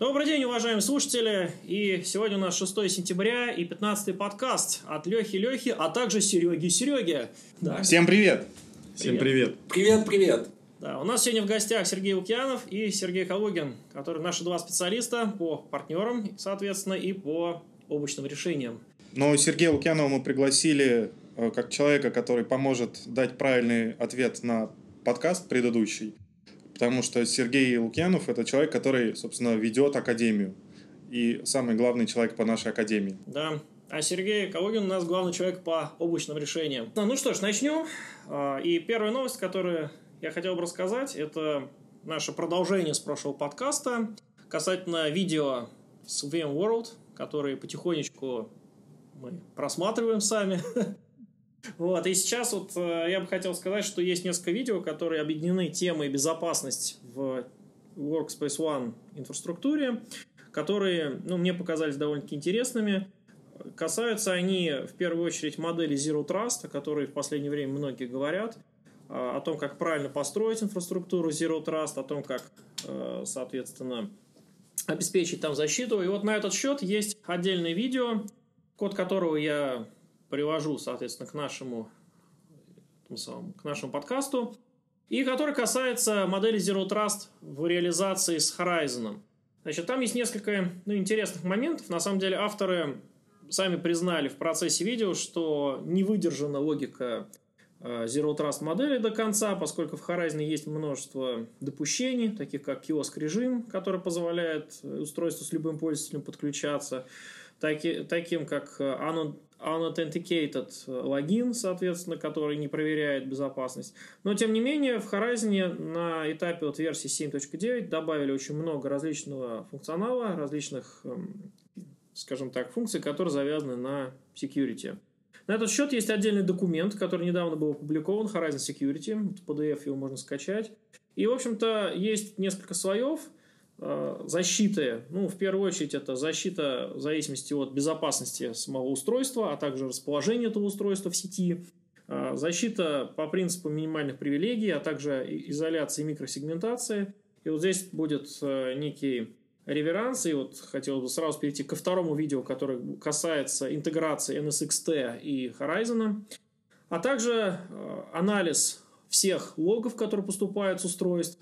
Добрый день, уважаемые слушатели. И сегодня у нас 6 сентября и 15 подкаст от Лехи Лехи, а также Сереги Сереги. Да. Всем привет. Всем привет. Привет, привет. Да, у нас сегодня в гостях Сергей Лукьянов и Сергей Калугин, которые наши два специалиста по партнерам, соответственно, и по облачным решениям. Но Сергея Лукьянова мы пригласили э, как человека, который поможет дать правильный ответ на подкаст предыдущий. Потому что Сергей Лукьянов – это человек, который, собственно, ведет Академию. И самый главный человек по нашей Академии. Да, а Сергей Калугин у нас главный человек по облачным решениям. Ну, ну что ж, начнем. А, и первая новость, которую я хотел бы рассказать, это наше продолжение с прошлого подкаста касательно видео с VMworld, которые потихонечку мы просматриваем сами. Вот, и сейчас вот э, я бы хотел сказать, что есть несколько видео, которые объединены темой безопасность в Workspace ONE инфраструктуре, которые, ну, мне показались довольно-таки интересными. Касаются они, в первую очередь, модели Zero Trust, о которой в последнее время многие говорят, о том, как правильно построить инфраструктуру Zero Trust, о том, как, э, соответственно, обеспечить там защиту. И вот на этот счет есть отдельное видео, код которого я привожу, соответственно, к нашему, самому, к нашему подкасту, и который касается модели Zero Trust в реализации с Horizon. Значит, там есть несколько ну, интересных моментов. На самом деле авторы сами признали в процессе видео, что не выдержана логика э, Zero Trust модели до конца, поскольку в Horizon есть множество допущений, таких как киоск режим, который позволяет устройству с любым пользователем подключаться, таки, таким как э, unauthenticated логин, соответственно, который не проверяет безопасность. Но, тем не менее, в Horizon на этапе вот версии 7.9 добавили очень много различного функционала, различных, эм, скажем так, функций, которые завязаны на security. На этот счет есть отдельный документ, который недавно был опубликован, Horizon Security, PDF его можно скачать. И, в общем-то, есть несколько слоев – Э, защиты, ну, в первую очередь, это защита в зависимости от безопасности самого устройства, а также расположения этого устройства в сети, э, защита по принципу минимальных привилегий, а также изоляции и микросегментации. И вот здесь будет э, некий реверанс, и вот хотел бы сразу перейти ко второму видео, которое касается интеграции NSXT и Horizon, а также анализ всех логов, которые поступают с устройств,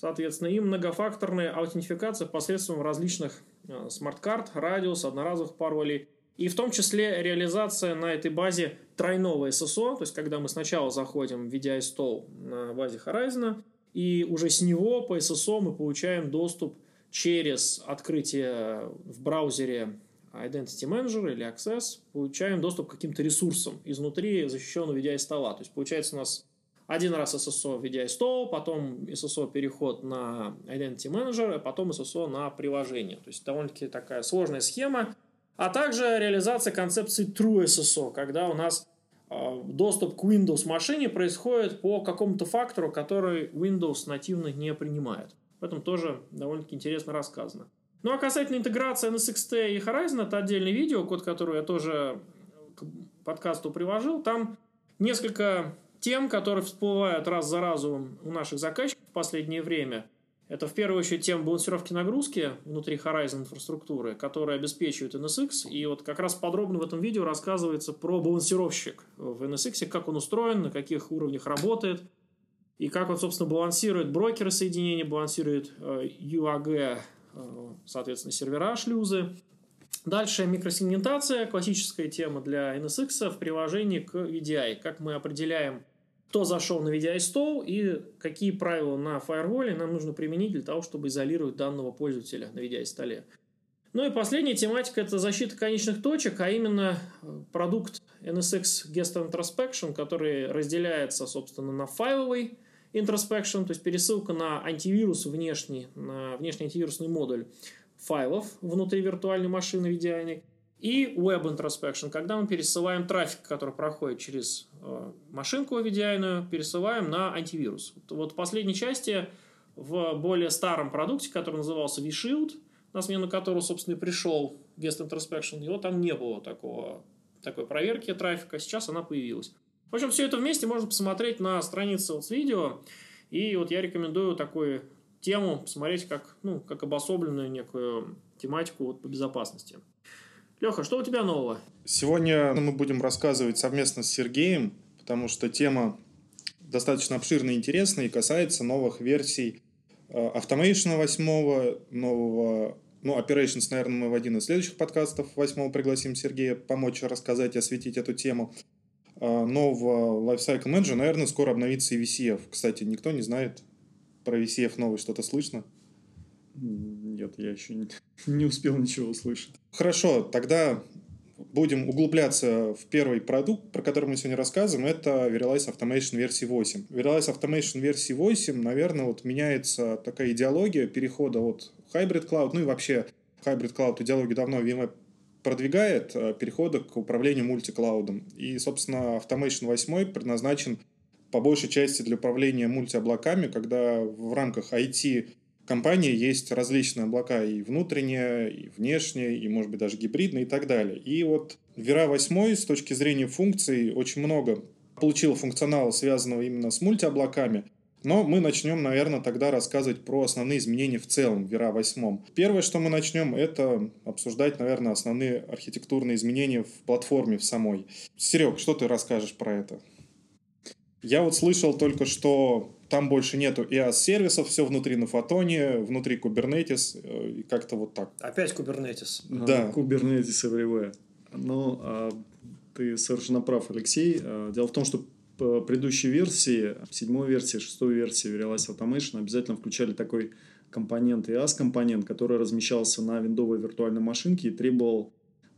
Соответственно, и многофакторная аутентификация посредством различных э, смарт-карт, радиус, одноразовых паролей. И в том числе реализация на этой базе True SSO, то есть когда мы сначала заходим в VDI-стол на базе Horizon, и уже с него по SSO мы получаем доступ через открытие в браузере Identity Manager или Access, получаем доступ к каким-то ресурсам изнутри защищенного VDI-стола. То есть получается у нас один раз SSO в VDI потом SSO переход на Identity Manager, а потом SSO на приложение. То есть довольно-таки такая сложная схема. А также реализация концепции True SSO, когда у нас э, доступ к Windows машине происходит по какому-то фактору, который Windows нативно не принимает. В этом тоже довольно-таки интересно рассказано. Ну а касательно интеграции NSXT и Horizon, это отдельное видео, код которое я тоже к подкасту привожил. Там несколько тем, которые всплывают раз за разом у наших заказчиков в последнее время. Это в первую очередь тема балансировки нагрузки внутри Horizon инфраструктуры, которая обеспечивает NSX. И вот как раз подробно в этом видео рассказывается про балансировщик в NSX, как он устроен, на каких уровнях работает, и как он, собственно, балансирует брокеры соединения, балансирует UAG, э, э, соответственно, сервера, шлюзы. Дальше микросегментация, классическая тема для NSX в приложении к VDI. Как мы определяем кто зашел на VDI-стол и какие правила на фаерволе нам нужно применить для того, чтобы изолировать данного пользователя на VDI-столе. Ну и последняя тематика – это защита конечных точек, а именно э, продукт NSX Guest Introspection, который разделяется, собственно, на файловый introspection, то есть пересылка на антивирус внешний, на внешний антивирусный модуль файлов внутри виртуальной машины VDI, и Web Introspection, когда мы пересылаем трафик, который проходит через э, машинку VDI, пересылаем на антивирус. Вот в последней части в более старом продукте, который назывался vShield, на смену которого, собственно, и пришел Guest Introspection, его там не было такого, такой проверки трафика, сейчас она появилась. В общем, все это вместе можно посмотреть на странице вот с видео, и вот я рекомендую такой тему, посмотреть как, ну, как обособленную некую тематику вот по безопасности. Леха, что у тебя нового? Сегодня мы будем рассказывать совместно с Сергеем, потому что тема достаточно обширная и интересная и касается новых версий э, Automation 8, нового ну, Operations, наверное, мы в один из следующих подкастов 8 пригласим Сергея помочь рассказать и осветить эту тему. Э, нового Lifecycle Manager, наверное, скоро обновится и VCF. Кстати, никто не знает про VCF новый, что-то слышно? Нет, я еще не, успел ничего услышать. Хорошо, тогда будем углубляться в первый продукт, про который мы сегодня рассказываем, это Verialize Automation версии 8. Verialize Automation версии 8, наверное, вот меняется такая идеология перехода от Hybrid Cloud, ну и вообще Hybrid Cloud идеологию давно VMware продвигает, э, перехода к управлению мультиклаудом. И, собственно, Automation 8 предназначен по большей части для управления мультиоблаками, когда в рамках IT компании есть различные облака и внутренние, и внешние, и, может быть, даже гибридные и так далее. И вот Вера 8 с точки зрения функций очень много получил функционала, связанного именно с мультиоблаками. Но мы начнем, наверное, тогда рассказывать про основные изменения в целом в Вера 8. Первое, что мы начнем, это обсуждать, наверное, основные архитектурные изменения в платформе в самой. Серег, что ты расскажешь про это? Я вот слышал только, что там больше нету EAS-сервисов, все внутри на фотоне, внутри Kubernetes, э, и как-то вот так. Опять Kubernetes. Да. Kubernetes everywhere. Ну, а, ты совершенно прав, Алексей. А, дело в том, что предыдущие версии, седьмой версии, шестой версии Verialize Automation обязательно включали такой компонент EAS-компонент, который размещался на виндовой виртуальной машинке и требовал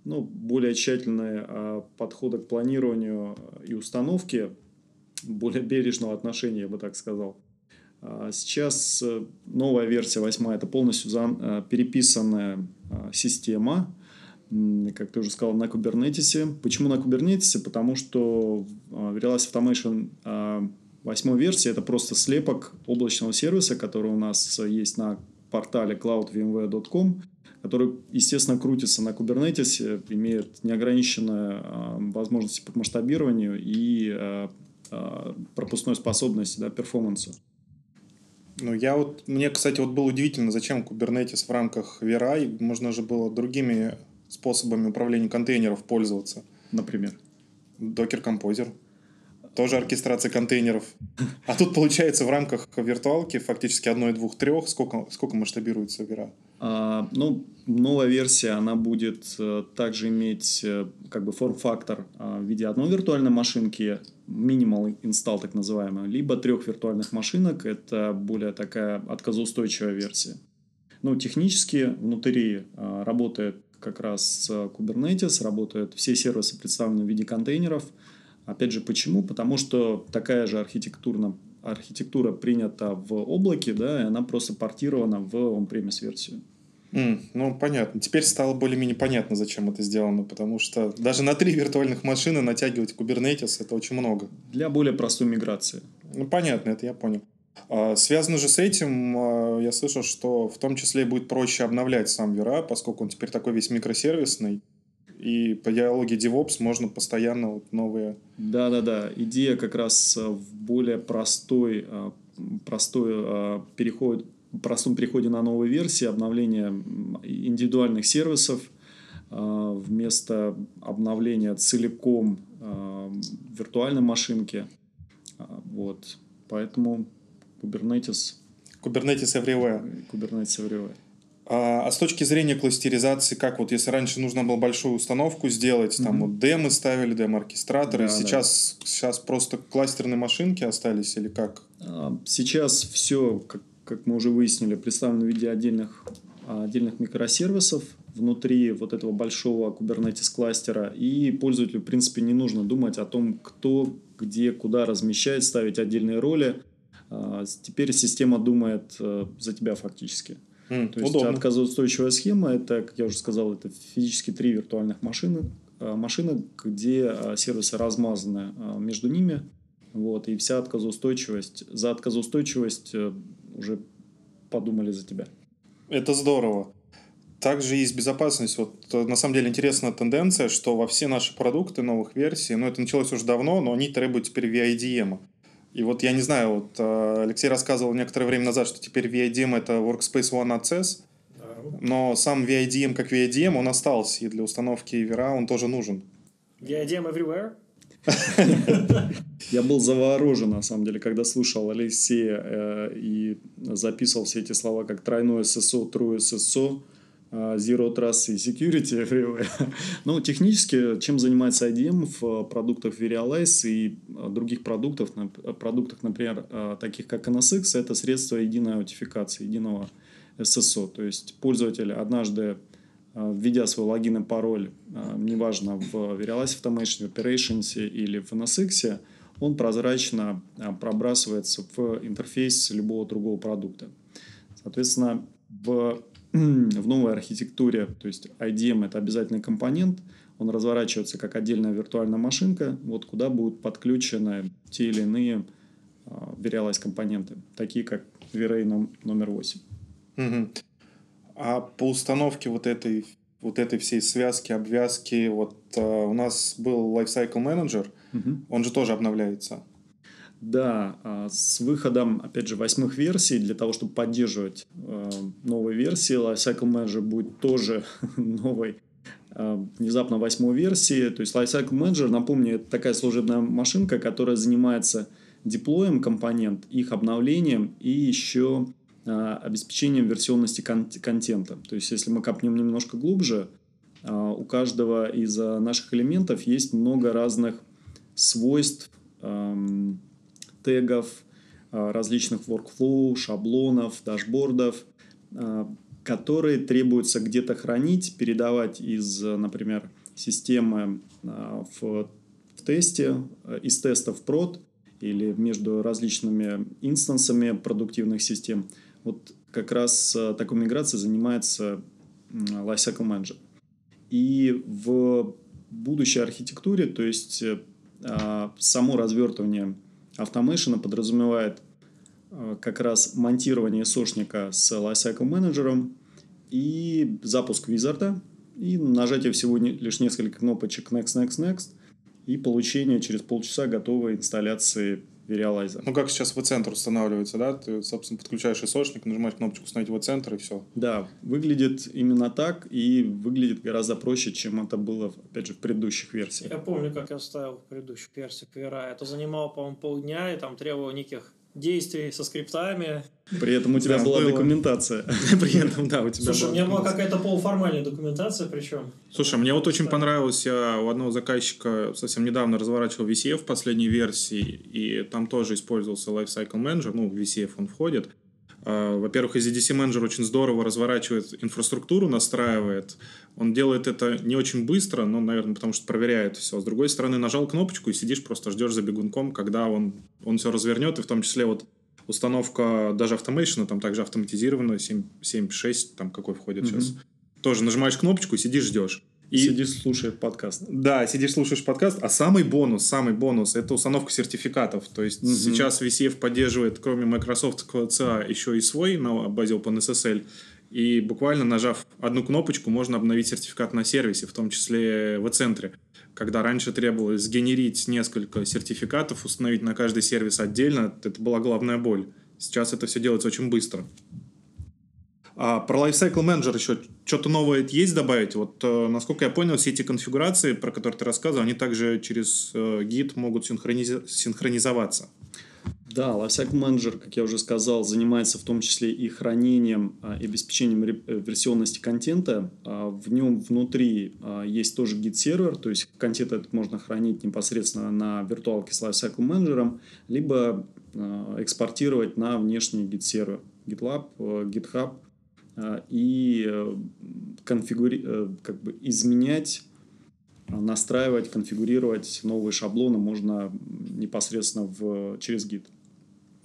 ну, более тщательные а, подхода к планированию и установке более бережного отношения, я бы так сказал. А сейчас э, новая версия 8 это полностью э, переписанная а, система, как ты уже сказал, на Kubernetes. Почему на Kubernetes? Потому что а, Verialize Automation 8 версии это просто слепок облачного сервиса, который у нас есть на портале cloudvmware.com, который, естественно, крутится на Kubernetes, имеет неограниченные возможности по масштабированию и Э, пропускной способности, да, перформансу. Ну, я вот, мне, кстати, вот было удивительно, зачем Kubernetes в рамках VRI, можно же было другими способами управления контейнеров пользоваться. Например? Docker Composer. Тоже оркестрация контейнеров. А тут, получается, в рамках виртуалки фактически одной, двух, трех. Сколько, сколько масштабируется VRA? А, ну, новая версия, она будет а, также иметь а, как бы форм-фактор а, в виде одной виртуальной машинки, minimal install так называемый, либо трех виртуальных машинок, это более такая отказоустойчивая версия. Ну, технически внутри а, работает как раз Kubernetes, работают все сервисы представлены в виде контейнеров. Опять же, почему? Потому что такая же архитектурно, архитектура принята в облаке, да, и она просто портирована в on-premise версию. Mm, ну, понятно. Теперь стало более-менее понятно, зачем это сделано, потому что даже на три виртуальных машины натягивать Kubernetes это очень много. Для более простой миграции. Ну, понятно, это я понял. А, связано же с этим, а, я слышал, что в том числе будет проще обновлять сам Вера, поскольку он теперь такой весь микросервисный. И по идеологии DevOps можно постоянно вот новые... Да-да-да. Идея как раз в более простой, а, простой переход простом переходе на новые версии, обновление индивидуальных сервисов а, вместо обновления целиком а, виртуальной машинки. А, вот. Поэтому Kubernetes... Kubernetes Everywhere. Kubernetes Everywhere. А, а с точки зрения кластеризации, как вот если раньше нужно было большую установку сделать, mm-hmm. там вот демы ставили, демо-оркестраторы, да, сейчас, да. сейчас просто кластерные машинки остались или как? Сейчас все, как как мы уже выяснили, представлен в виде отдельных, а, отдельных микросервисов внутри вот этого большого Kubernetes кластера. И пользователю, в принципе, не нужно думать о том, кто, где, куда размещать, ставить отдельные роли. А, теперь система думает э, за тебя фактически. Mm, То есть удобно. отказоустойчивая схема, это, как я уже сказал, это физически три виртуальных машины, а, машины, где сервисы размазаны между ними. Вот, и вся отказоустойчивость. За отказоустойчивость э, уже подумали за тебя. Это здорово. Также есть безопасность. Вот э, на самом деле интересная тенденция, что во все наши продукты новых версий, ну это началось уже давно, но они требуют теперь VIDM. И вот я не знаю, вот э, Алексей рассказывал некоторое время назад, что теперь VIDM это Workspace ONE Access, но сам VIDM как VIDM, он остался, и для установки Вера он тоже нужен. VIDM everywhere? Я был заворожен, на самом деле, когда слушал Алексея э, и записывал все эти слова как тройное ССО, трое ССО, э, Zero Trust и Security everywhere. ну, технически, чем занимается IDM в продуктах Verialize и других продуктов, продуктах, например, э, таких как NSX, это средство единой аутентификации, единого SSO. То есть пользователь однажды введя свой логин и пароль, э, неважно, в Verialize Automation, в Operations или в NSX, он прозрачно э, пробрасывается в интерфейс любого другого продукта. Соответственно, в, в новой архитектуре, то есть IDM – это обязательный компонент, он разворачивается как отдельная виртуальная машинка, вот куда будут подключены те или иные Verialize компоненты, такие как V-Ray номер 8. Угу. А по установке вот этой, вот этой всей связки, обвязки, вот э, у нас был Lifecycle Manager, угу. он же тоже обновляется. Да, а с выходом, опять же, восьмых версий, для того, чтобы поддерживать э, новые версии, Lifecycle Manager будет тоже новой э, внезапно восьмой версии. То есть Lifecycle Manager, напомню, это такая служебная машинка, которая занимается деплоем компонент, их обновлением и еще обеспечением версионности кон- контента. То есть, если мы копнем немножко глубже, а, у каждого из а, наших элементов есть много разных свойств, тегов, различных workflow, шаблонов, дашбордов, которые требуется где-то хранить, передавать из, например, системы в, в тесте, из теста в прод или между различными инстансами продуктивных систем – вот как раз э, такой миграцией занимается Lifecycle Manager. И в будущей архитектуре, то есть э, а, само развертывание автомейшена подразумевает э, как раз монтирование сошника с Lifecycle менеджером и запуск визарда, и нажатие всего лишь несколько кнопочек Next, Next, Next, и получение через полчаса готовой инсталляции Verializer. Ну, как сейчас центр устанавливается, да? Ты, собственно, подключаешь исошник, нажимаешь кнопочку «Установить в центр» и все. Да, выглядит именно так и выглядит гораздо проще, чем это было, опять же, в предыдущих версиях. Я помню, как я ставил в предыдущих версиях Vera. Это занимало, по-моему, полдня, и там требовало неких действий со скриптами. При этом у тебя да, была было. документация. При этом, да, у тебя Слушай, у меня была какая-то полуформальная документация, причем. Слушай, мне вот очень понравилось, я у одного заказчика совсем недавно разворачивал VCF в последней версии, и там тоже использовался Lifecycle Manager, ну, в VCF он входит. А, во-первых, EasyDC Manager очень здорово разворачивает инфраструктуру, настраивает. Он делает это не очень быстро, но, наверное, потому что проверяет все. С другой стороны, нажал кнопочку и сидишь, просто ждешь за бегунком, когда он, он все развернет, и в том числе вот установка даже автомейшена, там также автоматизированная, 7.6, там какой входит mm-hmm. сейчас. Тоже нажимаешь кнопочку и сидишь, ждешь. И сидишь, слушаешь подкаст. Да, сидишь, слушаешь подкаст. А самый бонус, самый бонус – это установка сертификатов. То есть угу. сейчас VCF поддерживает, кроме Microsoft CA, еще и свой на базе OpenSSL. И буквально нажав одну кнопочку, можно обновить сертификат на сервисе, в том числе в центре. Когда раньше требовалось сгенерить несколько сертификатов, установить на каждый сервис отдельно, это была главная боль. Сейчас это все делается очень быстро. А про Lifecycle Manager еще что-то новое есть добавить? Вот, э, насколько я понял, все эти конфигурации, про которые ты рассказывал, они также через э, Git могут синхрониз... синхронизоваться. Да, Lifecycle Manager, как я уже сказал, занимается в том числе и хранением а, и обеспечением э, версионности контента. А, в нем внутри а, есть тоже Git-сервер, то есть контент этот можно хранить непосредственно на виртуалке с Lifecycle Manager, либо экспортировать на внешний Git-сервер. GitLab, GitHub – и э, конфигури... Э, как бы изменять, а, настраивать, конфигурировать новые шаблоны можно непосредственно в... через гид.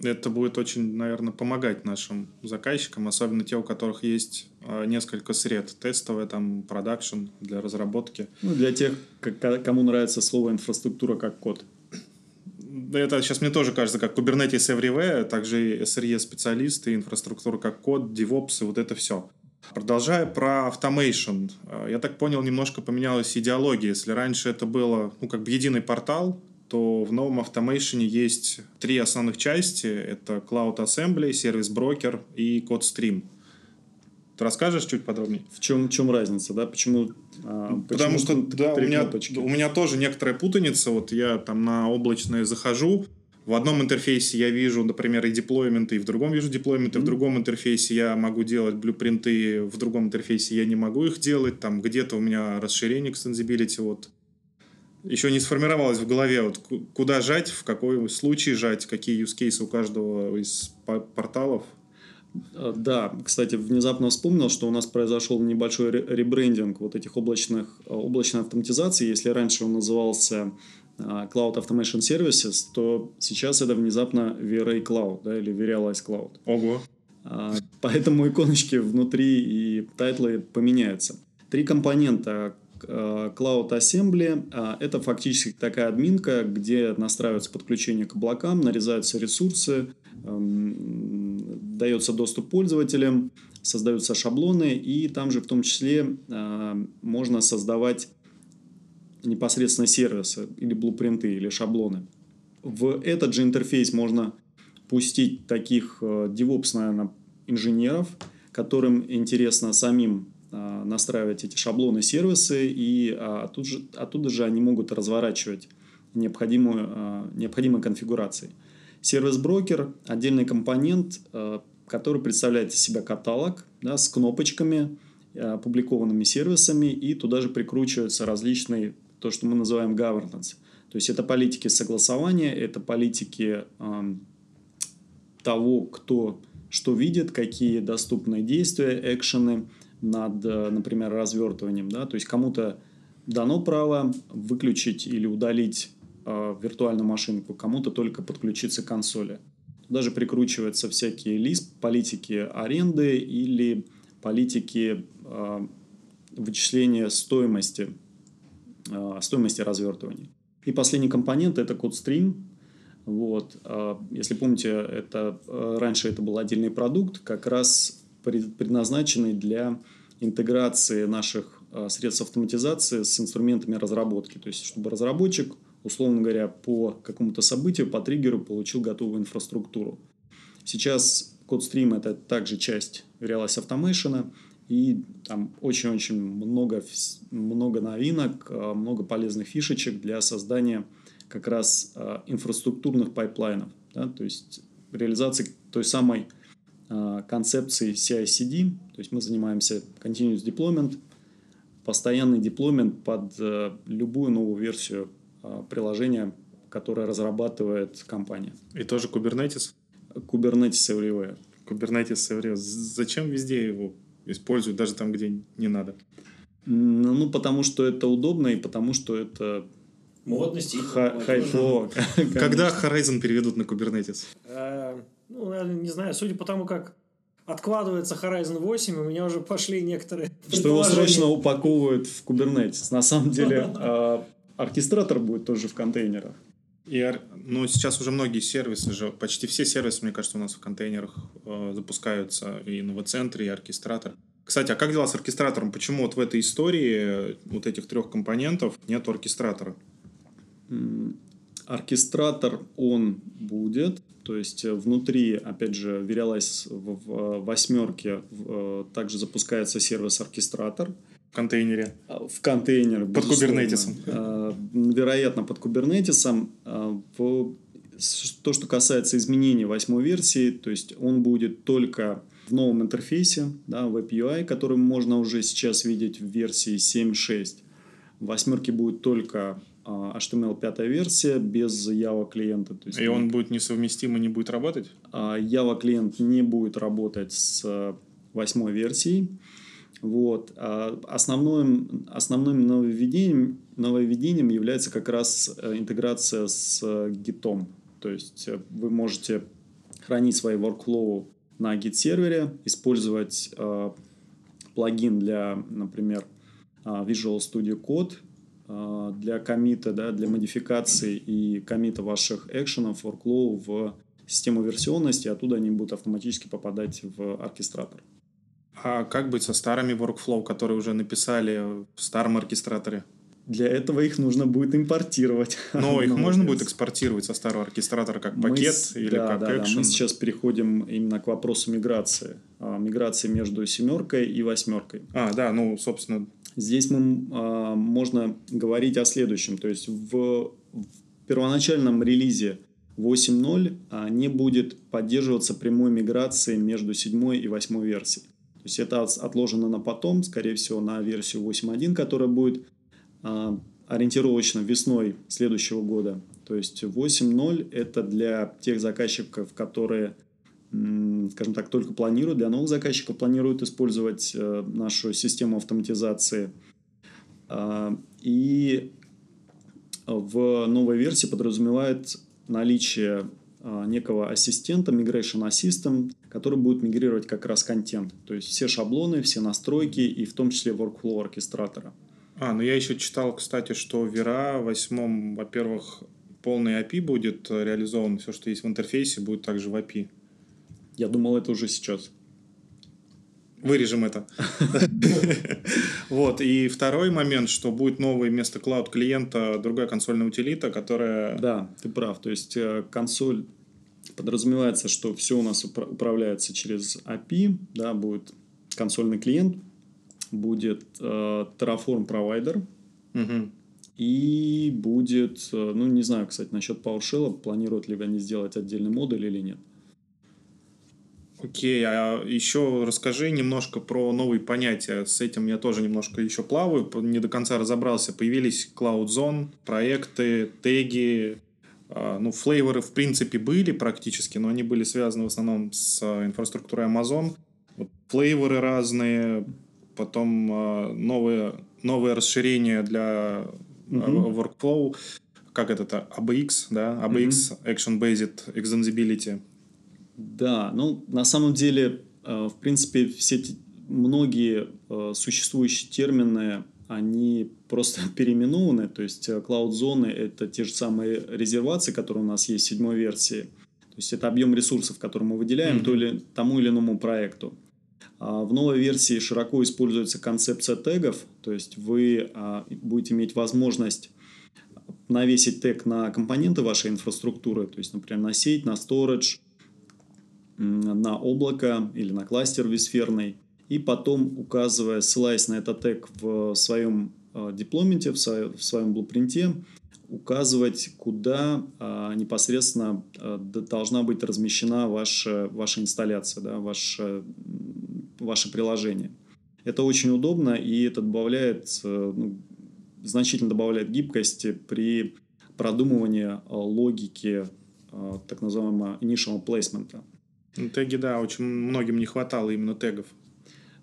Это будет очень, наверное, помогать нашим заказчикам, особенно те, у которых есть а, несколько сред. Тестовая, там, продакшн для разработки. Ну, для тех, кому нравится слово инфраструктура как код это сейчас мне тоже кажется, как Kubernetes Everywhere, также SRE-специалисты, инфраструктура как код, DevOps и вот это все. Продолжая про automation, э, я так понял, немножко поменялась идеология. Если раньше это было, ну, как бы единый портал, то в новом Automation есть три основных части. Это Cloud Assembly, Service Broker и CodeStream. Ты расскажешь чуть подробнее? В чем, в чем разница, да? Почему? А, Потому что да, у, меня, у меня тоже некоторая путаница. Вот я там на облачное захожу, в одном интерфейсе я вижу, например, и деплойменты, и в другом вижу деплойменты, mm-hmm. в другом интерфейсе я могу делать блюпринты, в другом интерфейсе я не могу их делать, там где-то у меня расширение extensibility, вот еще не сформировалось в голове, вот куда жать, в какой случай жать, какие use cases у каждого из порталов. А, да, кстати, внезапно вспомнил, что у нас произошел небольшой ребрендинг вот этих облачных, облачной автоматизации. Если раньше он назывался а, Cloud Automation Services, то сейчас это внезапно vRA Cloud, да, или vRealize Cloud. Ого. А, поэтому иконочки внутри и тайтлы поменяются. Три компонента а, Cloud Assembly – это фактически такая админка, где настраивается подключение к облакам, нарезаются ресурсы, дается доступ пользователям, создаются шаблоны, и там же в том числе можно создавать непосредственно сервисы или блупринты или шаблоны. В этот же интерфейс можно пустить таких э, DevOps, наверное, инженеров, которым интересно самим э, настраивать эти шаблоны, сервисы, и а, оттуда, же, оттуда же они могут разворачивать необходимую, э, необходимые конфигурации. Сервис-брокер – отдельный компонент, который представляет из себя каталог да, с кнопочками, опубликованными сервисами, и туда же прикручиваются различные то, что мы называем governance. То есть это политики согласования, это политики э, того, кто что видит, какие доступные действия, экшены над, например, развертыванием. Да? То есть кому-то дано право выключить или удалить э, виртуальную машинку, кому-то только подключиться к консоли. Даже прикручиваются всякие лист, политики аренды или политики э, вычисления стоимости Э, стоимости развертывания. И последний компонент – это стрим. Вот. А, если помните, это, э, раньше это был отдельный продукт, как раз предназначенный для интеграции наших э, средств автоматизации с инструментами разработки. То есть, чтобы разработчик, условно говоря, по какому-то событию, по триггеру получил готовую инфраструктуру. Сейчас CodeStream – это также часть vRealize Automation – и там очень-очень много, много новинок, э, много полезных фишечек для создания как раз э, инфраструктурных пайплайнов. Да? То есть реализации той самой э, концепции CI/CD. То есть мы занимаемся continuous deployment, постоянный deployment под любую новую версию приложения, которое разрабатывает компания. И тоже Kubernetes? Kubernetes Everywhere. Kubernetes Everywhere. Зачем везде его используют даже там, где не надо? Ну, ну потому что это удобно и потому что это Модно, стильно. Хайфло. Когда Horizon переведут на Kubernetes? Э, ну, я не знаю, судя по тому, как откладывается Horizon 8, у меня уже пошли некоторые Что его срочно упаковывают в Kubernetes. На самом деле, а, оркестратор будет тоже в контейнерах. И, ну, сейчас уже многие сервисы же, почти все сервисы, мне кажется, у нас в контейнерах э, запускаются, и новоцентры, и оркестратор. Кстати, а как дела с оркестратором? Почему вот в этой истории вот этих трех компонентов нет оркестратора? Оркестратор, он будет, то есть э, внутри, опять же, Verialize в восьмерке э, также запускается сервис оркестратор – в контейнере. А, в контейнер. Под кубернетисом. А, вероятно, под кубернетисом. А, то, что касается изменений восьмой версии, то есть он будет только в новом интерфейсе, да, Web UI, который можно уже сейчас видеть в версии 7.6. В восьмерке будет только HTML 5 версия без Java клиента. То есть и он будет несовместим и не будет работать? Java клиент не будет работать с восьмой версией. Вот. А основным, основным нововведением, нововведением является как раз э, интеграция с Git. То есть э, вы можете хранить свои workflow на Git-сервере, использовать э, плагин для, например, э, Visual Studio Code э, для комита, да, для модификации и комита ваших экшенов, workflow в систему версионности, оттуда они будут автоматически попадать в оркестратор. А как быть со старыми workflow, которые уже написали в старом оркестраторе? для этого их нужно будет импортировать. Но их можно будет экспортировать со старого оркестратора как пакет мы, или да, как да, экшен? Да, мы сейчас переходим именно к вопросу миграции. А, миграции между семеркой и восьмеркой. А, да, ну, собственно. Здесь мы, а, можно говорить о следующем. То есть в, в первоначальном релизе 8.0 а, не будет поддерживаться прямой миграции между седьмой и восьмой версией. То есть это отложено на потом, скорее всего, на версию 8.1, которая будет а, ориентировочно весной следующего года. То есть 8.0 это для тех заказчиков, которые, скажем так, только планируют, для новых заказчиков планируют использовать э, нашу систему автоматизации. А, и в новой версии подразумевает наличие некого ассистента, Migration Assistant, который будет мигрировать как раз контент. То есть все шаблоны, все настройки и в том числе workflow оркестратора. А, ну я еще читал, кстати, что в Вера восьмом, во-первых, полный API будет э, реализован, все, что есть в интерфейсе, будет также в API. Я думал, это уже сейчас. Вырежем это. Вот. И второй момент, что будет новый вместо клауд клиента другая консольная утилита, которая... Да, ты прав. То есть э, консоль подразумевается, что все у нас управляется через API, да, будет консольный клиент, будет э, Terraform провайдер. Угу. И будет, э, ну не знаю, кстати, насчет PowerShell, планируют ли они сделать отдельный модуль или нет. Окей, а еще расскажи немножко про новые понятия. С этим я тоже немножко еще плаваю, не до конца разобрался. Появились Cloud Zone, проекты, теги, а, ну, флейворы в принципе были практически, но они были связаны в основном с а, инфраструктурой Amazon. Вот флейворы разные, потом э, новые, новые расширения для mm-hmm. workflow, как это, ABX, да, ABX, mm-hmm. Action Based Extensibility. Да, ну, на самом деле, э, в принципе, все эти, многие э, существующие термины, они просто переименованы, то есть клауд-зоны – это те же самые резервации, которые у нас есть в седьмой версии, то есть это объем ресурсов, который мы выделяем mm-hmm. то или, тому или иному проекту. А, в новой версии широко используется концепция тегов, то есть вы а, будете иметь возможность навесить тег на компоненты вашей инфраструктуры, то есть, например, на сеть, на storage, на облако или на кластер висферный, и потом, указывая, ссылаясь на этот тег в своем а, дипломенте, в своем блупринте, указывать, куда а, непосредственно а, должна быть размещена ваша, ваша инсталляция, да, ваше, ваше приложение. Это очень удобно, и это добавляет, э, ну, значительно добавляет гибкости при продумывании логики так называемого initial placement. Теги, да, очень многим не хватало именно тегов.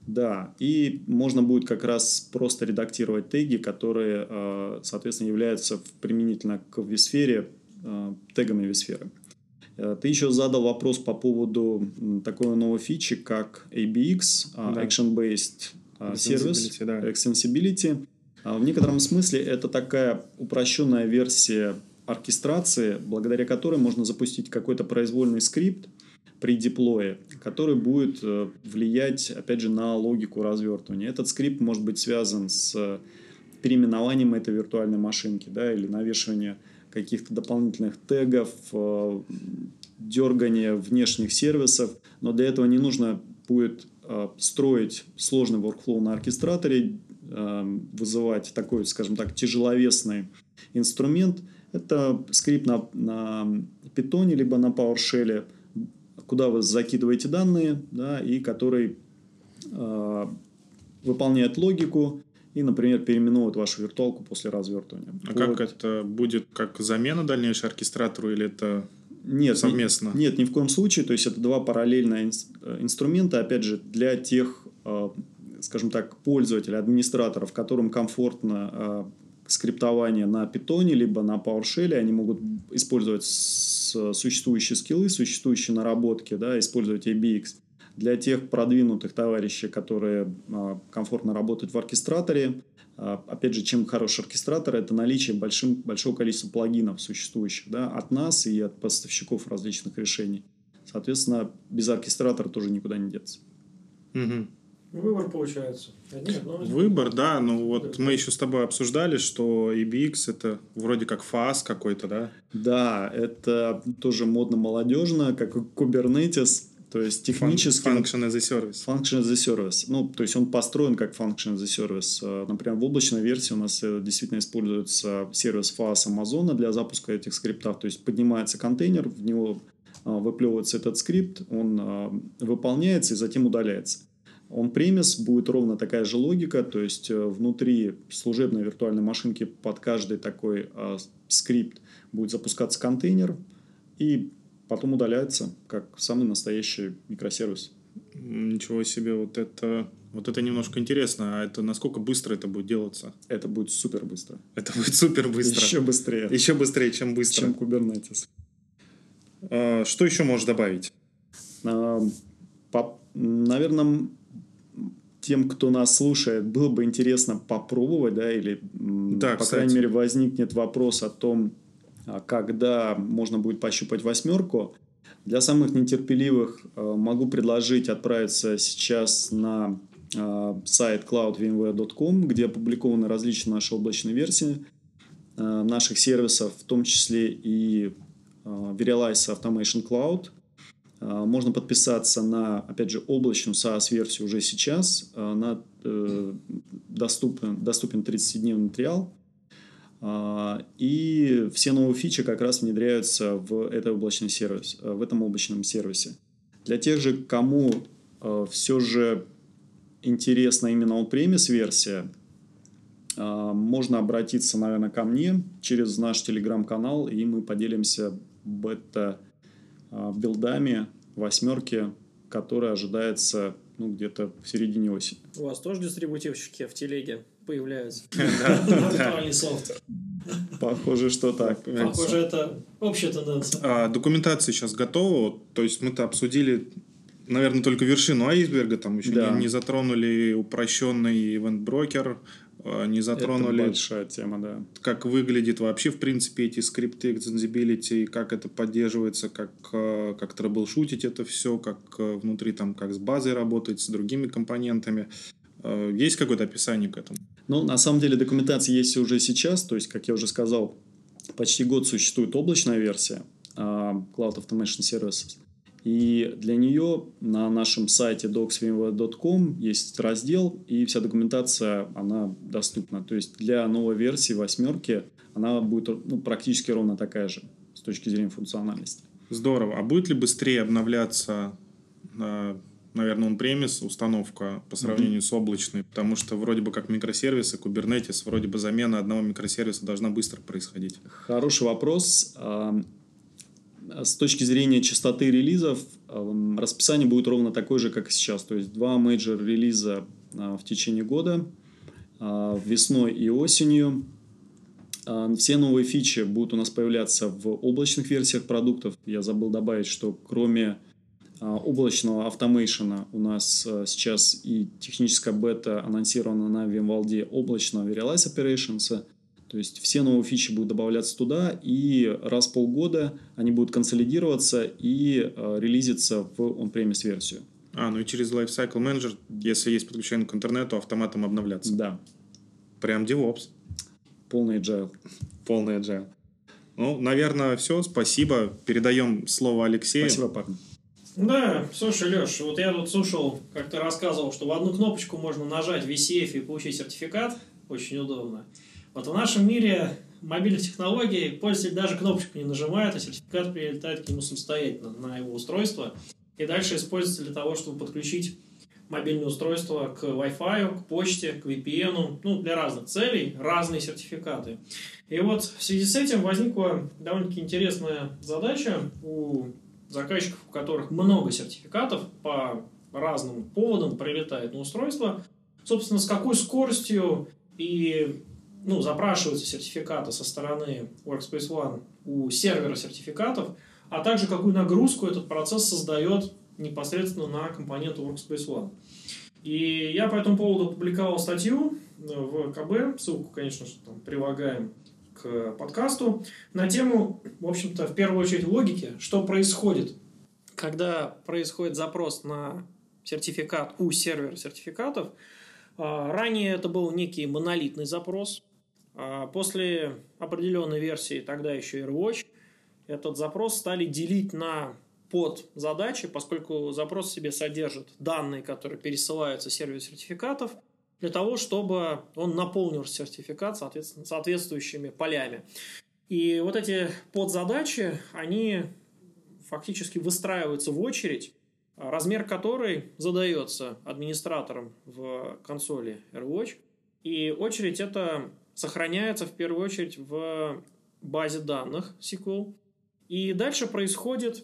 Да, и можно будет как раз просто редактировать теги, которые, э, соответственно, являются применительно к висфере э, тегами висферы. Э, ты еще задал вопрос по поводу такой новой фичи, как ABX, да. Action-Based Service, да. Extensibility. В некотором смысле это такая упрощенная версия оркестрации, благодаря которой можно запустить какой-то произвольный скрипт, при деплое, который будет э, влиять, опять же, на логику развертывания. Этот скрипт может быть связан с переименованием этой виртуальной машинки, да, или навешивание каких-то дополнительных тегов, э, дергание внешних сервисов, но для этого не нужно будет э, строить сложный workflow на оркестраторе, вызывать такой, скажем так, тяжеловесный инструмент. Это скрипт на, на Python либо на PowerShell, куда вы закидываете данные, да, и который э, выполняет логику и, например, переименует вашу виртуалку после развертывания. А вот. как это будет как замена дальнейшей оркестратору или это нет, совместно? Ни, нет, ни в коем случае. То есть это два параллельных э, инструмента, опять же, для тех, э, скажем так, пользователей, администраторов, которым комфортно э, скриптование на Python либо на PowerShell, они могут использовать существующие скиллы, существующие наработки, да, использовать ABX. Для тех продвинутых товарищей, которые а, комфортно работают в оркестраторе, а, опять же, чем хороший оркестратор, это наличие большим, большого количества плагинов существующих да, от нас и от поставщиков различных решений. Соответственно, без оркестратора тоже никуда не деться. Угу. Выбор получается. Одни одно. Выбор, да. Ну вот мы еще с тобой обсуждали, что EBX это вроде как фаз какой-то, да? Да, это тоже модно-молодежно, как и Kubernetes. То есть технически... Function as a service. Function as a service. Ну, то есть он построен как function as a service. Э, Например, в облачной версии у нас э, действительно используется сервис FAS Amazon для запуска этих скриптов. То есть поднимается контейнер, в него э, выплевывается этот скрипт, он выполняется и затем удаляется. Он премис будет ровно такая же логика, то есть э, внутри служебной виртуальной машинки под каждый такой э, скрипт будет запускаться контейнер и потом удаляется как самый настоящий микросервис. Ничего себе, вот это, вот это немножко интересно. А это насколько быстро это будет делаться? Это будет супер быстро. Это будет супер быстро. Еще быстрее, Еще быстрее, чем быстро. чем Kubernetes. А, Что еще можешь добавить? Наверное, тем, кто нас слушает, было бы интересно попробовать, да, или, Да, по кстати. крайней мере, возникнет вопрос о том, а, когда можно будет пощупать восьмерку. Для самых нетерпеливых э, могу предложить отправиться сейчас на э, сайт cloudvmware.com, где опубликованы различные наши облачные версии э, наших сервисов, в том числе и Verialize Automation Cloud. Э, Можно подписаться на, опять же, облачную SaaS-версию уже сейчас. Э, Она э, доступен, доступен 30-дневный триал. А, И все новые фичи как раз внедряются в, этой облачный сервис, э, в этом облачном сервисе. Для тех же, кому все же интересна именно on-premise версия, а, можно обратиться, наверное, ко мне через наш телеграм-канал, и мы поделимся бета-билдами восьмерки, которая ожидается ну, где-то в середине осени. У вас тоже дистрибутивщики в телеге появляются? Виртуальный софт. Похоже, что так. Похоже, это общая тенденция. А, документация сейчас готова. То есть мы-то обсудили, наверное, только вершину айсберга. Там еще Да. не, не затронули упрощенный ивент-брокер, не затронули, Это большая тема, да. как выглядит вообще, в принципе, эти скрипты extensibility, как это поддерживается, как, э, как трэблшутить это все, как э, внутри там, как с базой работать, с другими компонентами. Э, Есть какое-то описание к этому? Ну, на самом деле документация есть уже сейчас, то есть, как я уже сказал, почти год существует облачная версия Cloud Automation Services. И для нее на нашем сайте docsvmware.com есть раздел, и вся документация, она доступна. То есть для новой версии восьмерки она будет ну, практически ровно такая же с точки зрения функциональности. Здорово. А будет ли быстрее обновляться, э, наверное, on-premise установка по сравнению с облачной? Потому что вроде бы как микросервисы, Kubernetes, вроде бы замена одного микросервиса должна быстро происходить. Хороший вопрос. С точки зрения частоты релизов, а, расписание будет ровно такое же, как и сейчас. То есть два major релиза а, в течение года, а, весной и осенью. А, Все новые фичи будут у нас появляться в облачных версиях продуктов. Я забыл добавить, что кроме облачного автомейшена у нас сейчас и техническая бета анонсирована на VMware облачного Verialize Operations. То есть все новые фичи будут добавляться туда, и раз в полгода они будут консолидироваться и э, релизиться в on-premise версию. А, ну и через Lifecycle Manager, если есть подключение к интернету, автоматом обновляться. Да, Прям DevOps. полный agile. Полный agile. Ну, наверное, все. Спасибо. Передаем слово Алексею. Спасибо, парни. Да, слушай, Леш, вот я тут слушал, как ты рассказывал, что в одну кнопочку можно нажать VCF и получить сертификат. Очень удобно. Вот в нашем мире мобильных технологий пользователь даже кнопочку не нажимает, а сертификат прилетает к нему самостоятельно на его устройство. И дальше используется для того, чтобы подключить мобильное устройство к Wi-Fi, к почте, к VPN, ну, для разных целей, разные сертификаты. И вот в связи с этим возникла довольно-таки интересная задача у заказчиков, у которых много сертификатов по разным поводам прилетает на устройство, собственно, с какой скоростью и ну, запрашиваются сертификаты со стороны Workspace ONE у сервера сертификатов, а также какую нагрузку этот процесс создает непосредственно на компоненты Workspace ONE. И я по этому поводу опубликовал статью в КБ, ссылку, конечно, что там прилагаем к подкасту, на тему, в общем-то, в первую очередь логики, что происходит, когда происходит запрос на сертификат у сервера сертификатов. А, ранее это был некий монолитный запрос. А, после определенной версии, тогда еще AirWatch, этот запрос стали делить на под задачи, поскольку запрос в себе содержит данные, которые пересылаются серверу сертификатов, для того, чтобы он наполнил сертификат соответствующими полями. И вот эти подзадачи, они фактически выстраиваются в очередь, размер которой задается администратором в консоли AirWatch. И очередь это сохраняется в первую очередь в базе данных SQL. И дальше происходит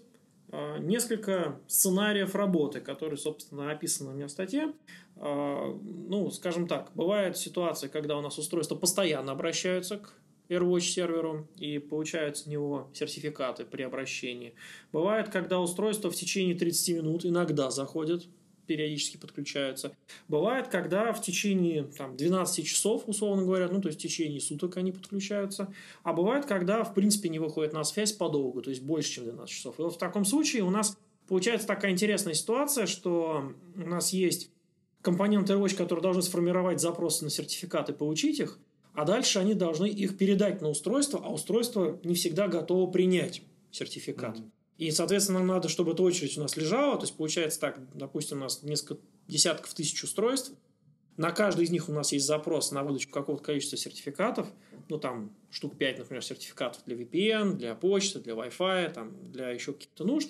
а, несколько сценариев работы, которые, собственно, описаны у меня в статье. А, ну, скажем так, бывают ситуации, когда у нас устройства постоянно обращаются к AirWatch серверу и получают с него сертификаты при обращении. Бывает, когда устройство в течение 30 минут иногда заходит периодически подключаются. Бывает, когда в течение там, 12 часов, условно говоря, ну, то есть в течение суток они подключаются. А бывает, когда, в принципе, не выходит на связь подолгу, то есть больше, чем 12 часов. И вот в таком случае у нас получается такая интересная ситуация, что у нас есть компонент AirWatch, который должен сформировать запросы на сертификат и получить их, а дальше они должны их передать на устройство, а устройство не всегда готово принять сертификат. Mm-hmm. И, соответственно, нам надо, чтобы эта очередь у нас лежала. То есть, получается так, допустим, у нас несколько десятков тысяч устройств. На каждый из них у нас есть запрос на выдачу какого-то количества сертификатов. Ну, там, штук 5, например, сертификатов для VPN, для почты, для Wi-Fi, там, для еще каких-то нужд.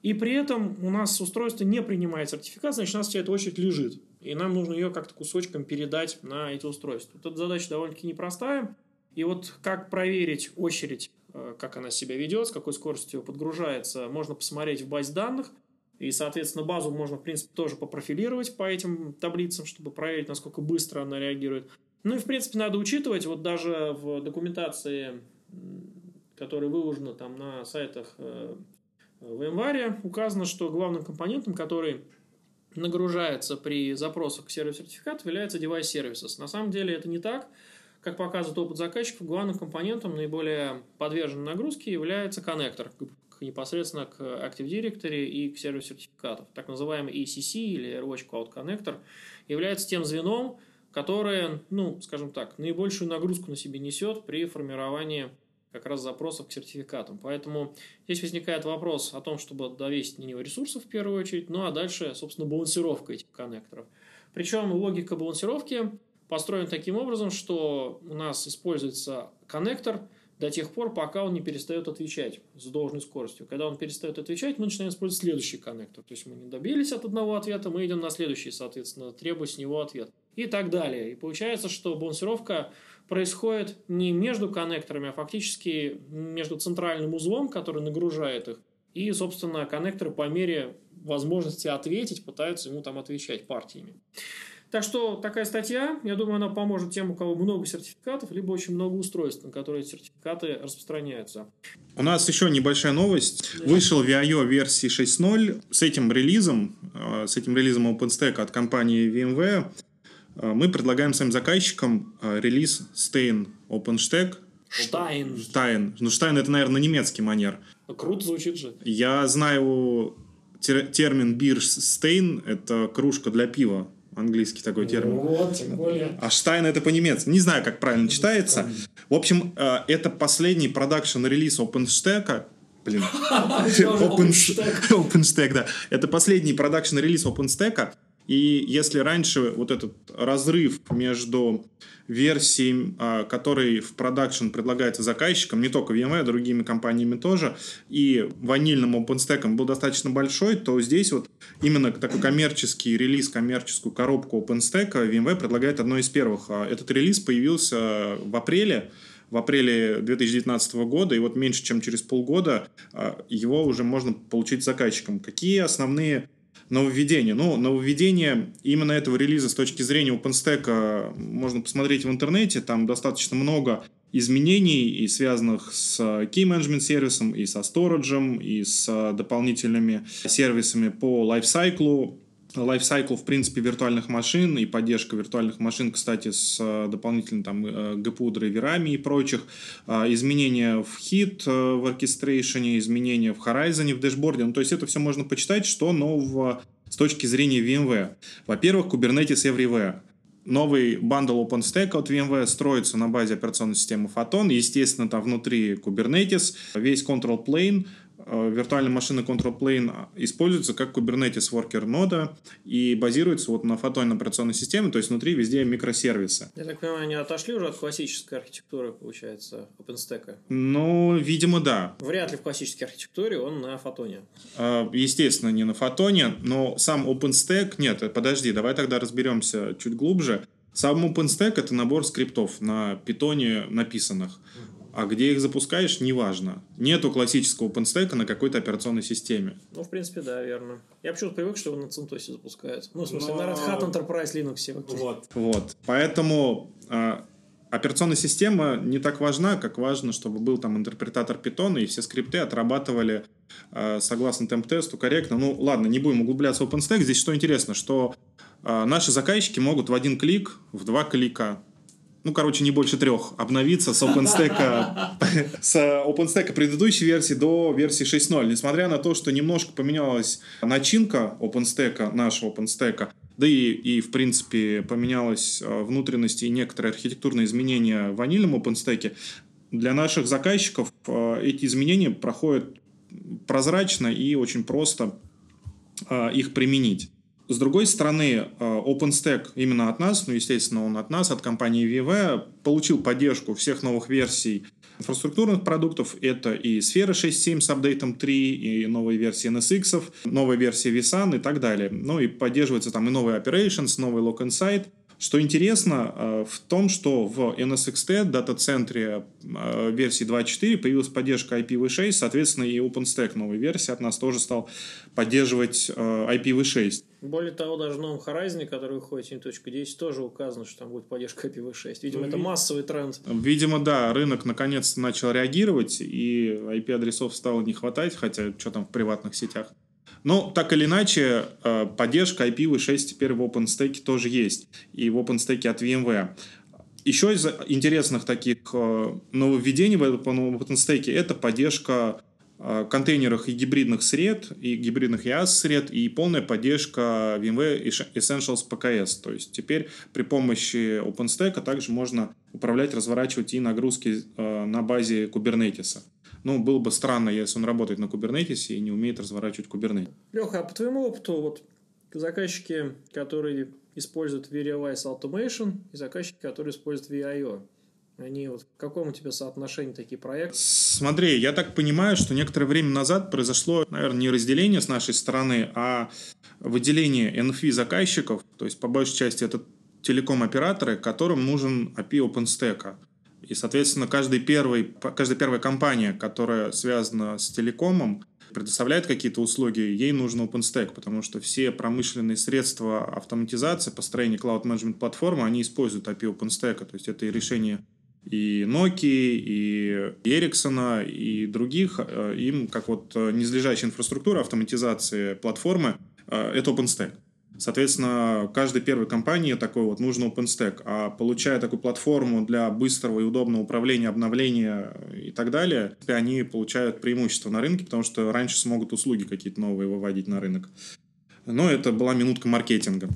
И при этом у нас устройство не принимает сертификат, значит, у нас вся эта очередь лежит. И нам нужно ее как-то кусочком передать на эти устройства. Вот эта задача довольно-таки непростая. И вот как проверить очередь как она себя ведет, с какой скоростью подгружается, можно посмотреть в базе данных. И, соответственно, базу можно, в принципе, тоже попрофилировать по этим таблицам, чтобы проверить, насколько быстро она реагирует. Ну и, в принципе, надо учитывать, вот даже в документации, которая выложена там на сайтах э, в январе, указано, что главным компонентом, который нагружается при запросах к сервису сертификатов, является services. На самом деле это не так. Как показывает опыт заказчиков, главным компонентом наиболее подверженной нагрузки является коннектор непосредственно к Active Directory и к серверу сертификатов. Так называемый ECC или AirWatch Cloud Connector является тем звеном, которое, ну, скажем так, наибольшую нагрузку на себе несет при формировании как раз запросов к сертификатам. Поэтому здесь возникает вопрос о том, чтобы довесить на него ресурсов в первую очередь, ну а дальше, собственно, балансировка этих коннекторов. Причем логика балансировки построен таким образом, что у нас используется коннектор до тех пор, пока он не перестает отвечать с должной скоростью. Когда он перестает отвечать, мы начинаем использовать следующий коннектор. То есть мы не добились от одного ответа, мы идем на следующий, соответственно, требуя с него ответ. И так далее. И получается, что балансировка происходит не между коннекторами, а фактически между центральным узлом, который нагружает их, и, собственно, коннекторы по мере возможности ответить пытаются ему там отвечать партиями. Так что такая статья, я думаю, она поможет тем, у кого много сертификатов, либо очень много устройств, на которые сертификаты распространяются. У нас еще небольшая новость. Да. Вышел VIO версии 6.0. С этим релизом, э, с этим релизом OpenStack от компании VMware, э, мы предлагаем своим заказчикам э, релиз Stain OpenStack. Штайн. Штайн. Ну, Штайн это, наверное, немецкий манер. Ну, круто звучит же. Я знаю термин Бирш Стейн – это кружка для пива английский такой термин. Вот, тем более. А Штайн это по-немецки. Не знаю, как правильно читается. В общем, э, это последний production-релиз OpenStack. Блин. OpenStack, да. Это последний production-релиз OpenStack. И если раньше вот этот разрыв между версией, а, который в production предлагается заказчикам, не только VMware, а другими компаниями тоже, и ванильным OpenStack был достаточно большой, то здесь вот именно такой коммерческий релиз, коммерческую коробку OpenStack VMware предлагает одной из первых. А этот релиз появился в апреле, в апреле 2019 года, и вот меньше чем через полгода а, его уже можно получить заказчикам. Какие основные нововведения. Ну, нововведение именно этого релиза с точки зрения OpenStack можно посмотреть в интернете. Там достаточно много изменений, и связанных с key management сервисом, и со storage, и с дополнительными сервисами по lifecycle лайфсайкл, в принципе, виртуальных машин и поддержка виртуальных машин, кстати, с э, дополнительными там GPU драйверами и прочих, а, изменения в Heat э, в оркестрейшене, изменения в Horizon, в дэшборде. Ну, то есть это все можно почитать, что нового с точки зрения VMware. Во-первых, Kubernetes Everywhere. Новый бандл OpenStack от VMware строится на базе операционной системы Photon. Естественно, там внутри Kubernetes, весь control plane – Э, виртуальная машина Control Plane используется как Kubernetes Worker нода и базируется вот на фотонной операционной системе, то есть внутри везде микросервисы. Я так понимаю, они отошли уже от классической архитектуры, получается, OpenStack? Ну, видимо, да. Вряд ли в классической архитектуре он на фотоне. Э, естественно, не на фотоне, но сам OpenStack... Нет, подожди, давай тогда разберемся чуть глубже. Сам OpenStack — это набор скриптов на питоне написанных а где их запускаешь, неважно. Нету классического OpenStack на какой-то операционной системе. Ну, в принципе, да, верно. Я почему-то привык, что его на CentOS запускают. Ну, в смысле, Но... на Red Hat Enterprise Linux. Вот. Вот. Поэтому э, операционная система не так важна, как важно, чтобы был там интерпретатор Python, и все скрипты отрабатывали э, согласно темп-тесту корректно. Ну, ладно, не будем углубляться в OpenStack. Здесь что интересно, что э, наши заказчики могут в один клик, в два клика ну, короче, не больше трех, обновиться с OpenStack, с OpenStack предыдущей версии до версии 6.0. Несмотря на то, что немножко поменялась начинка OpenStack, нашего OpenStack, да и, и в принципе, поменялась э, внутренность и некоторые архитектурные изменения в ванильном OpenStack, для наших заказчиков э, эти изменения проходят прозрачно и очень просто э, их применить. С другой стороны, э, OpenStack именно от нас, ну, естественно, он от нас, от компании VV, получил поддержку всех новых версий инфраструктурных продуктов. Это и сфера 6.7 с апдейтом 3, и новые версии NSX, новая версия vSAN и так далее. Ну и поддерживается там и новый Operations, новый Lock Insight – что интересно э, в том, что в NSXT дата-центре э, версии 2.4 появилась поддержка IPv6, соответственно, и OpenStack новой версии от нас тоже стал поддерживать э, IPv6. Более того, даже в новом Horizon, который выходит 7.10, тоже указано, что там будет поддержка IPv6. Видимо, ну, это массовый тренд. Видимо, да, рынок наконец-то начал реагировать, и IP-адресов стало не хватать, хотя что там в приватных сетях. Но так или иначе, э, поддержка IPv6 теперь в OpenStack тоже есть. И в OpenStack от VMware. Еще из интересных таких э, нововведений в OpenStack это поддержка э, контейнерах и гибридных сред, и гибридных IaaS сред, и полная поддержка VMware Essentials PKS. То есть теперь при помощи OpenStack также можно управлять, разворачивать и нагрузки на базе Kubernetes. Ну, было бы странно, если он работает на Kubernetes и не умеет разворачивать Kubernetes. Леха, а по твоему опыту, вот заказчики, которые используют Verialize Automation и заказчики, которые используют VIO, они вот в каком у тебя соотношении такие проекты? Смотри, я так понимаю, что некоторое время назад произошло, наверное, не разделение с нашей стороны, а выделение NFV заказчиков, то есть по большей части это телеком-операторы, которым нужен API OpenStack. И, соответственно, каждый первый, каждая первая компания, которая связана с телекомом, предоставляет какие-то услуги, ей нужен OpenStack, потому что все промышленные средства автоматизации, построения cloud-management платформы, они используют API OpenStack. То есть это и решение и Nokia, и Ericsson, и других. Э, им, как вот э, низлежащая инфраструктура автоматизации платформы, э, это OpenStack. Соответственно, каждой первой компании такой вот нужен OpenStack. А получая такую платформу для быстрого и удобного управления, обновления и так далее, они получают преимущество на рынке, потому что раньше смогут услуги какие-то новые выводить на рынок. Но это была минутка маркетинга.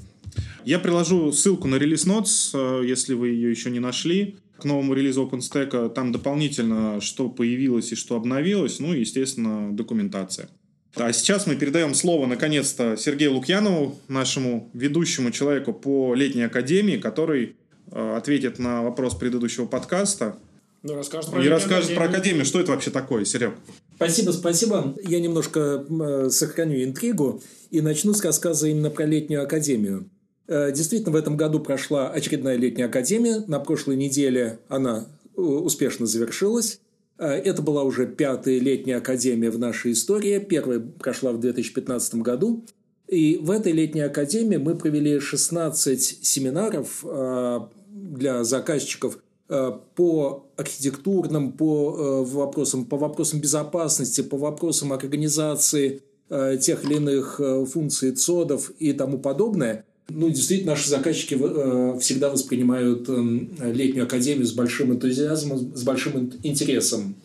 Я приложу ссылку на релиз Notes, э, если вы ее еще не нашли. К новому релизу OpenStack там дополнительно что появилось и что обновилось, ну и, естественно, документация. А сейчас мы передаем слово, наконец-то, Сергею Лукьянову, нашему ведущему человеку по летней академии, который э, ответит на вопрос предыдущего подкаста. Ну, расскажет про и расскажет академию. про академию. Что это вообще такое, Серег? Спасибо, спасибо. Я немножко э, сохраню интригу и начну с рассказа именно про летнюю академию. Э, действительно, в этом году прошла очередная летняя академия. На прошлой неделе она э, успешно завершилась. Э, это была уже пятая летняя академия в нашей истории. Первая прошла в 2015 году. И в этой летней академии мы провели 16 семинаров э, для заказчиков э, по архитектурным, по вопросам, по вопросам безопасности, по вопросам организации тех или иных функций ЦОДов и тому подобное – ну, действительно, наши заказчики э, всегда воспринимают эм, летнюю академию с большим энтузиазмом, с большим интересом.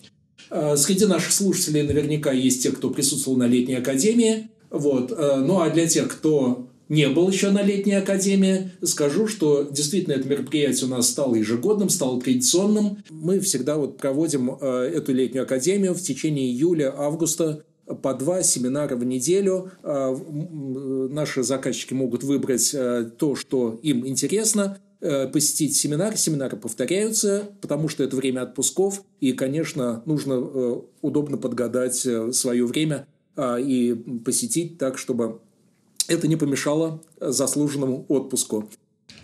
Э, среди наших слушателей наверняка есть те, кто присутствовал на летней академии. Вот. Ну а для тех, кто не был еще на летней академии, скажу, что действительно это мероприятие у нас стало ежегодным, стало традиционным. Мы всегда вот проводим эту летнюю академию в течение июля-августа по два семинара в неделю. Наши заказчики могут выбрать то, что им интересно, посетить семинар. Семинары повторяются, потому что это время отпусков. И, конечно, нужно удобно подгадать свое время и посетить так, чтобы это не помешало заслуженному отпуску.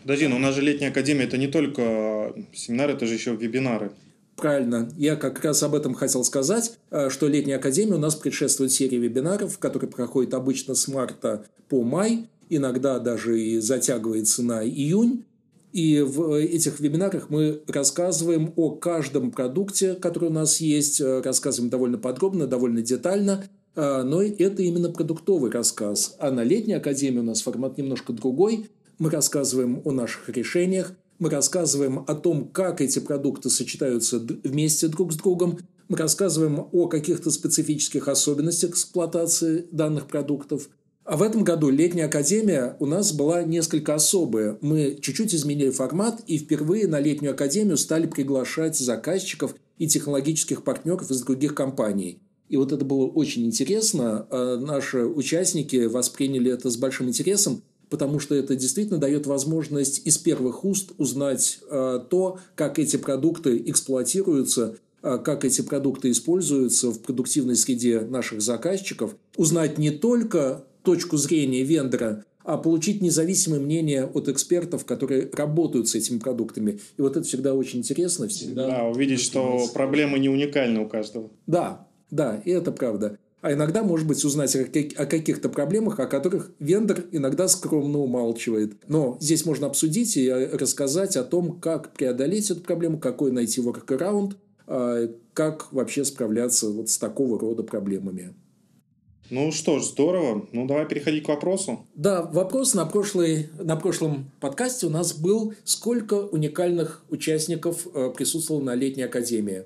Но у нас же летняя академия это не только семинары, это же еще вебинары. Правильно. Я как раз об этом хотел сказать, что летняя академия у нас предшествует серии вебинаров, которые проходят обычно с марта по май, иногда даже и затягивается на июнь. И в этих вебинарах мы рассказываем о каждом продукте, который у нас есть, рассказываем довольно подробно, довольно детально, но это именно продуктовый рассказ. А на летней академии у нас формат немножко другой. Мы рассказываем о наших решениях, мы рассказываем о том, как эти продукты сочетаются вместе друг с другом, мы рассказываем о каких-то специфических особенностях эксплуатации данных продуктов. А в этом году летняя академия у нас была несколько особая. Мы чуть-чуть изменили формат и впервые на летнюю академию стали приглашать заказчиков и технологических партнеров из других компаний. И вот это было очень интересно. А наши участники восприняли это с большим интересом, потому что это действительно дает возможность из первых уст узнать а, то, как эти продукты эксплуатируются, а, как эти продукты используются в продуктивной среде наших заказчиков, узнать не только точку зрения вендора, а получить независимое мнение от экспертов, которые работают с этими продуктами. И вот это всегда очень интересно. Всегда да, увидеть, что проблемы не уникальны у каждого. Да, да, и это правда. А иногда, может быть, узнать о каких-то проблемах, о которых вендор иногда скромно умалчивает. Но здесь можно обсудить и э, рассказать о том, как преодолеть эту проблему, какой найти воркараунд, а, как вообще справляться вот с такого рода проблемами. Ну что ж, здорово. Ну, давай переходить к вопросу. Да, вопрос на, прошлый, на прошлом подкасте у нас был, сколько уникальных участников э, присутствовало на летней академии.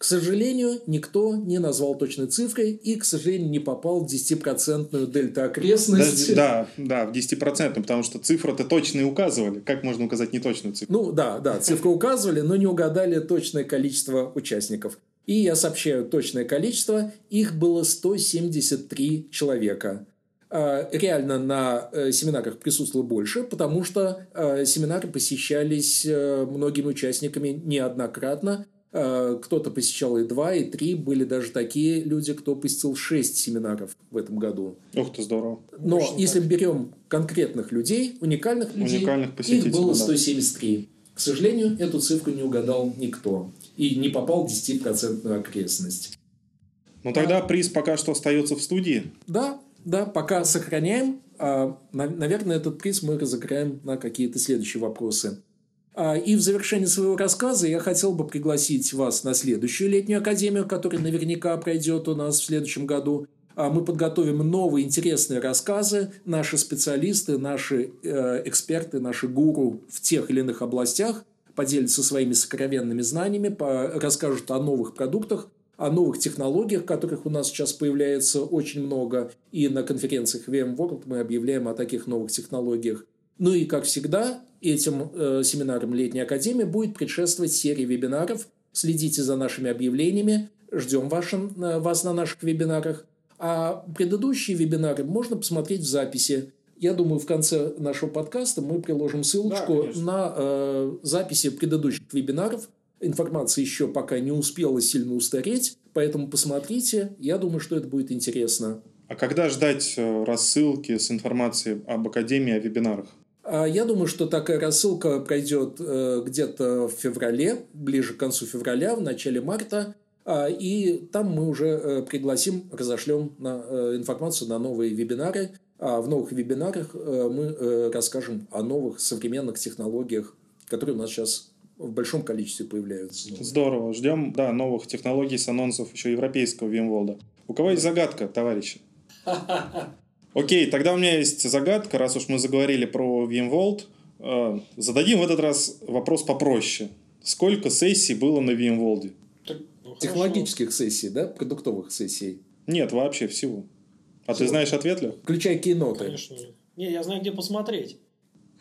К сожалению, никто не назвал точной цифрой и, к сожалению, не попал в 10-процентную дельта окрестности. Да, да, в 10%, потому что цифры-то точные указывали. Как можно указать неточную цифру? Ну да, да, цифру указывали, но не угадали точное количество участников. И я сообщаю точное количество. Их было 173 человека. А, реально на э, семинарах присутствовало больше, потому что э, семинары посещались э, многими участниками неоднократно – кто-то посещал и два, и три. Были даже такие люди, кто посетил шесть семинаров в этом году. Ух ты, здорово. Но Очень если так. берем конкретных людей, уникальных людей, уникальных их было 173. К сожалению, эту цифру не угадал никто. И не попал в 10% окрестность. Ну тогда а, приз пока что остается в студии. Да, да, пока сохраняем. А, наверное, этот приз мы разыграем на какие-то следующие вопросы. А, и в завершении своего рассказа я хотел бы пригласить вас на следующую летнюю академию, которая наверняка пройдет у нас в следующем году. А, мы подготовим новые интересные рассказы. Наши специалисты, наши э, эксперты, наши гуру в тех или иных областях поделятся своими сокровенными знаниями, расскажут о новых продуктах, о новых технологиях, которых у нас сейчас появляется очень много. И на конференциях VMworld мы объявляем о таких новых технологиях. Ну и, как всегда, этим э, семинарам летней академии будет предшествовать серия вебинаров. Следите за нашими объявлениями. Ждем вашим, э, вас на наших вебинарах. А предыдущие вебинары можно посмотреть в записи. Я думаю, в конце нашего подкаста мы приложим ссылочку да, на э, записи предыдущих вебинаров. Информация еще пока не успела сильно устареть, поэтому посмотрите. Я думаю, что это будет интересно. А когда ждать э, рассылки с информацией об Академии, о вебинарах? А я думаю, что такая рассылка пройдет э, где-то в феврале, ближе к концу февраля, в начале марта. А, и там мы уже э, пригласим, разошлем э, информацию на новые вебинары. А в новых вебинарах мы расскажем о новых современных технологиях, которые у нас сейчас в большом количестве появляются. Здорово. Ждем да, новых технологий с анонсов еще европейского VMworld. У кого есть загадка, товарищи? Окей, тогда у меня есть загадка, раз уж мы заговорили про VMworld. Э, зададим в этот раз вопрос попроще. Сколько сессий было на VMworld? Ну, Технологических сессий, да? Продуктовых сессий? Нет, вообще всего. А ты знаешь ответ, Лех? Включай киноты. Конечно нет. Не, я знаю, где посмотреть.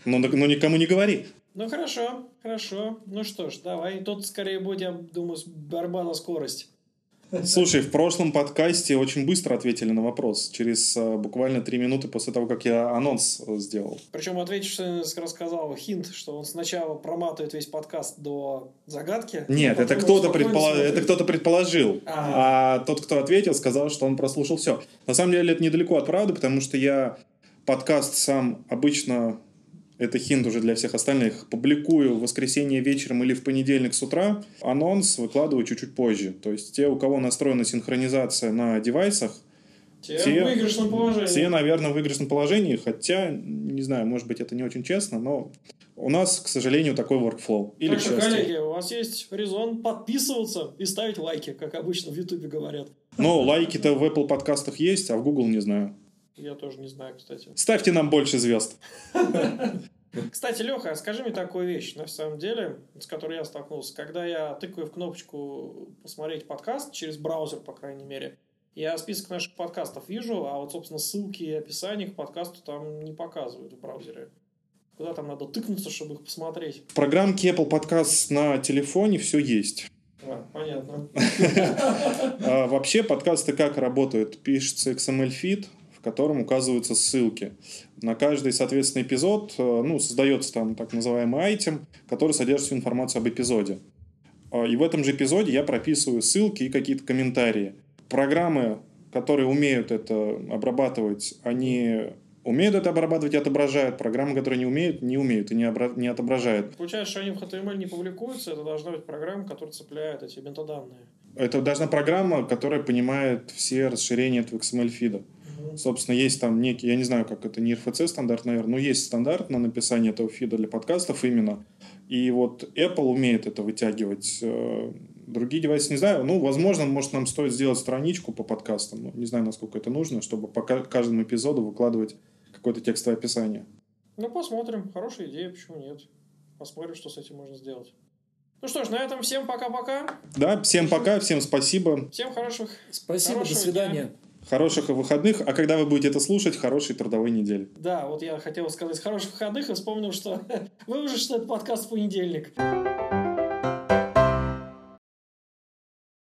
Ну, так- ну никому не говори. Ну хорошо, хорошо. Ну что ж, давай. Тут скорее будет, я думаю, борьба на скорость. Слушай, в прошлом подкасте очень быстро ответили на вопрос. Через э, буквально три минуты после того, как я анонс э, сделал. Причем ответишь, что рассказал хинт, что он сначала проматывает весь подкаст до загадки. Нет, а это потом кто-то, смотрит. это кто-то предположил. А тот, кто ответил, сказал, что он прослушал все. На самом деле это недалеко от правды, потому что я подкаст сам обычно, это хинт уже для всех остальных, публикую в воскресенье вечером или в понедельник с утра. Анонс выкладываю чуть-чуть позже. То есть те, у кого настроена синхронизация на девайсах, Те те- в выигрышном положении. все, наверное, в выигрышном положении, хотя, не знаю, может быть, это не очень честно, но у нас, к сожалению, такой workflow. Или так что, коллеги, у вас есть резон подписываться и ставить лайки, как обычно в Ютубе говорят. Но лайки-то в Apple подкастах есть, а в Google не знаю. Я тоже не знаю, кстати. Ставьте нам больше звезд. Кстати, Леха, скажи мне такую вещь, на самом деле, с которой я столкнулся. Когда я тыкаю в кнопочку посмотреть подкаст через браузер, по крайней мере, я список наших подкастов вижу, а вот, собственно, ссылки и описания к подкасту там не показывают в браузере. Куда там надо тыкнуться, чтобы их посмотреть? В программке Apple Podcast на телефоне все есть. А, понятно. А вообще подкасты как работают? Пишется XML-фид, в котором указываются ссылки. На каждый, соответственно, эпизод э, ну, создается там так называемый айтем, который содержит всю информацию об эпизоде. А, И в этом же эпизоде я прописываю ссылки и какие-то комментарии. Программы, которые умеют это обрабатывать, они умеют это обрабатывать и отображают. Программы, которые не умеют, не умеют и не, обра- не отображают. Получается, что они в HTML не публикуются, это должна быть программа, которая цепляет эти метаданные. Это должна программа, которая понимает все расширения этого XML-фида. Собственно, есть там некий, я не знаю, как это, не RFC стандарт, наверное, но есть стандарт на написание этого фида для подкастов именно. И вот Apple умеет это вытягивать. Э, Другие девайсы не знаю. Ну, возможно, может, нам стоит сделать страничку по подкастам. Ну, не знаю, насколько это нужно, чтобы по ка- каждому эпизоду выкладывать какое-то текстовое описание. Ну, посмотрим. Хорошая идея, почему нет. Посмотрим, что с этим можно сделать. Ну что ж, на этом всем пока-пока. Да, всем пока, всем спасибо. Всем хороших Спасибо, Хорошего до свидания. Хороших выходных. А когда вы будете это слушать, хорошей трудовой недели. Да, вот я хотел сказать хороших выходных и вспомнил, что вы уже что это подкаст в понедельник.